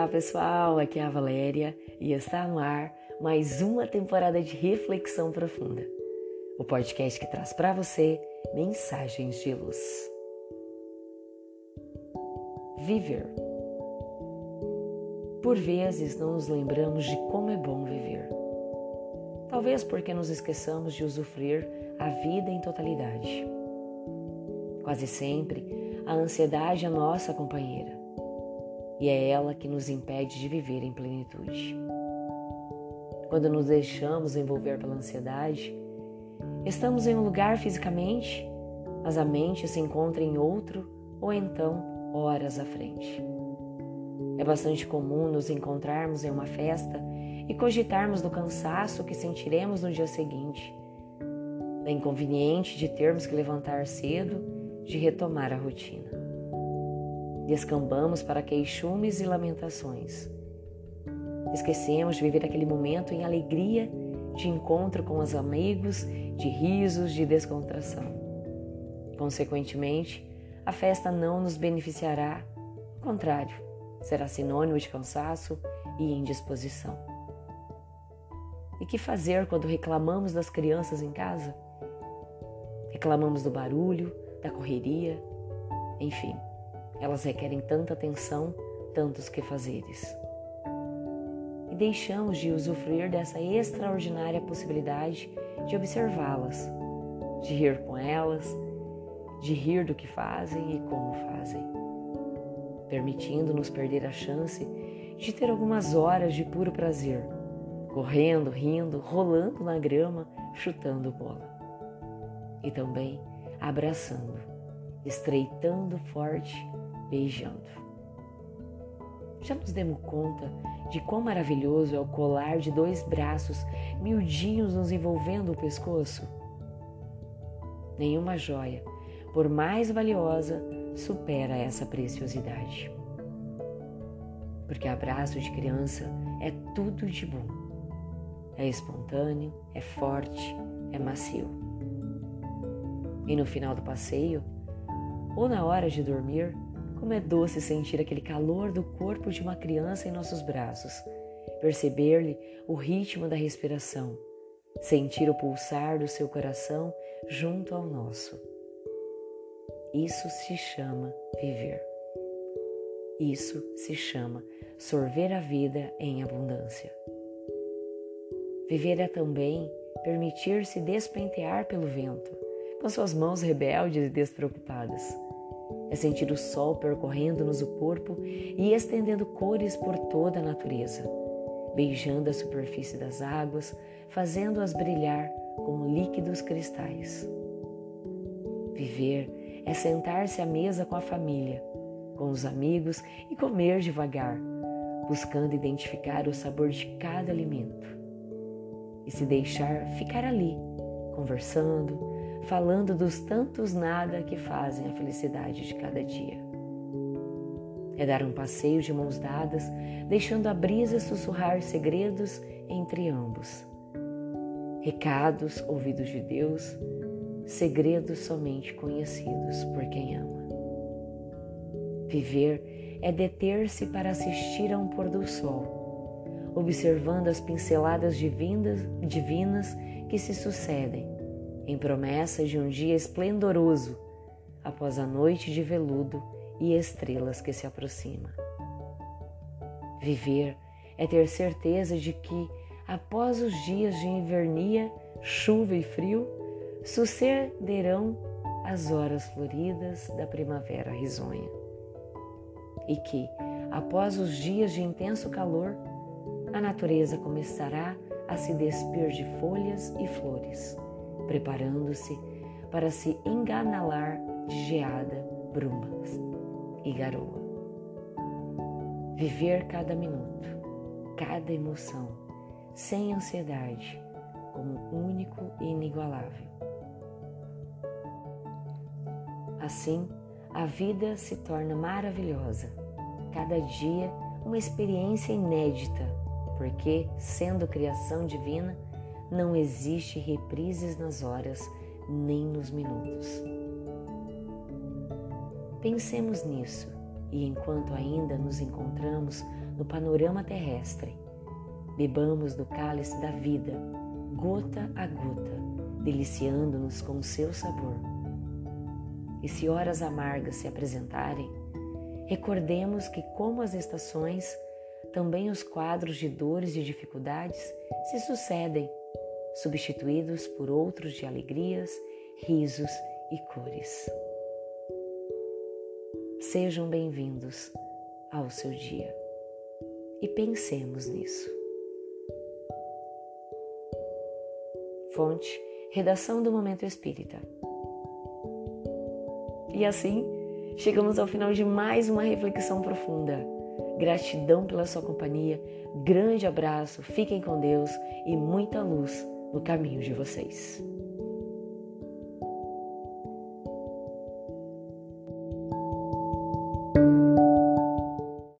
Olá pessoal, aqui é a Valéria e está no ar mais uma temporada de Reflexão Profunda, o podcast que traz para você mensagens de luz. Viver. Por vezes não nos lembramos de como é bom viver. Talvez porque nos esqueçamos de usufruir a vida em totalidade. Quase sempre, a ansiedade é nossa companheira e é ela que nos impede de viver em plenitude. Quando nos deixamos envolver pela ansiedade, estamos em um lugar fisicamente, mas a mente se encontra em outro ou então horas à frente. É bastante comum nos encontrarmos em uma festa e cogitarmos do cansaço que sentiremos no dia seguinte, da inconveniente de termos que levantar cedo, de retomar a rotina. Descambamos para queixumes e lamentações. Esquecemos de viver aquele momento em alegria de encontro com os amigos, de risos, de descontração. Consequentemente, a festa não nos beneficiará, ao contrário, será sinônimo de cansaço e indisposição. E que fazer quando reclamamos das crianças em casa? Reclamamos do barulho, da correria, enfim. Elas requerem tanta atenção, tantos quefazeres. E deixamos de usufruir dessa extraordinária possibilidade de observá-las, de rir com elas, de rir do que fazem e como fazem, permitindo-nos perder a chance de ter algumas horas de puro prazer, correndo, rindo, rolando na grama, chutando bola. E também abraçando, estreitando forte beijando. Já nos demos conta de quão maravilhoso é o colar de dois braços miudinhos nos envolvendo o pescoço? Nenhuma joia, por mais valiosa, supera essa preciosidade. Porque abraço de criança é tudo de bom. É espontâneo, é forte, é macio. E no final do passeio, ou na hora de dormir, como é doce sentir aquele calor do corpo de uma criança em nossos braços, perceber-lhe o ritmo da respiração, sentir o pulsar do seu coração junto ao nosso. Isso se chama viver. Isso se chama sorver a vida em abundância. Viver é também permitir-se despentear pelo vento, com suas mãos rebeldes e despreocupadas é sentir o sol percorrendo-nos o corpo e estendendo cores por toda a natureza, beijando a superfície das águas, fazendo-as brilhar como líquidos cristais. Viver é sentar-se à mesa com a família, com os amigos e comer devagar, buscando identificar o sabor de cada alimento e se deixar ficar ali, conversando, falando dos tantos nada que fazem a felicidade de cada dia. É dar um passeio de mãos dadas, deixando a brisa sussurrar segredos entre ambos. Recados ouvidos de Deus, segredos somente conhecidos por quem ama. Viver é deter-se para assistir a um pôr do sol, observando as pinceladas divinas, divinas que se sucedem em promessa de um dia esplendoroso após a noite de veludo e estrelas que se aproxima. Viver é ter certeza de que, após os dias de invernia, chuva e frio, sucederão as horas floridas da primavera risonha. E que, após os dias de intenso calor, a natureza começará a se despir de folhas e flores preparando-se para se enganalar de geada, brumas e garoa. Viver cada minuto, cada emoção, sem ansiedade, como único e inigualável. Assim, a vida se torna maravilhosa, cada dia uma experiência inédita, porque, sendo criação divina, não existe reprises nas horas nem nos minutos. Pensemos nisso e enquanto ainda nos encontramos no panorama terrestre. Bebamos do cálice da vida, gota a gota, deliciando-nos com o seu sabor. E se horas amargas se apresentarem, recordemos que, como as estações, também os quadros de dores e dificuldades se sucedem, substituídos por outros de alegrias, risos e cores. Sejam bem-vindos ao seu dia e pensemos nisso. Fonte, redação do Momento Espírita. E assim, chegamos ao final de mais uma reflexão profunda. Gratidão pela sua companhia, grande abraço, fiquem com Deus e muita luz no caminho de vocês.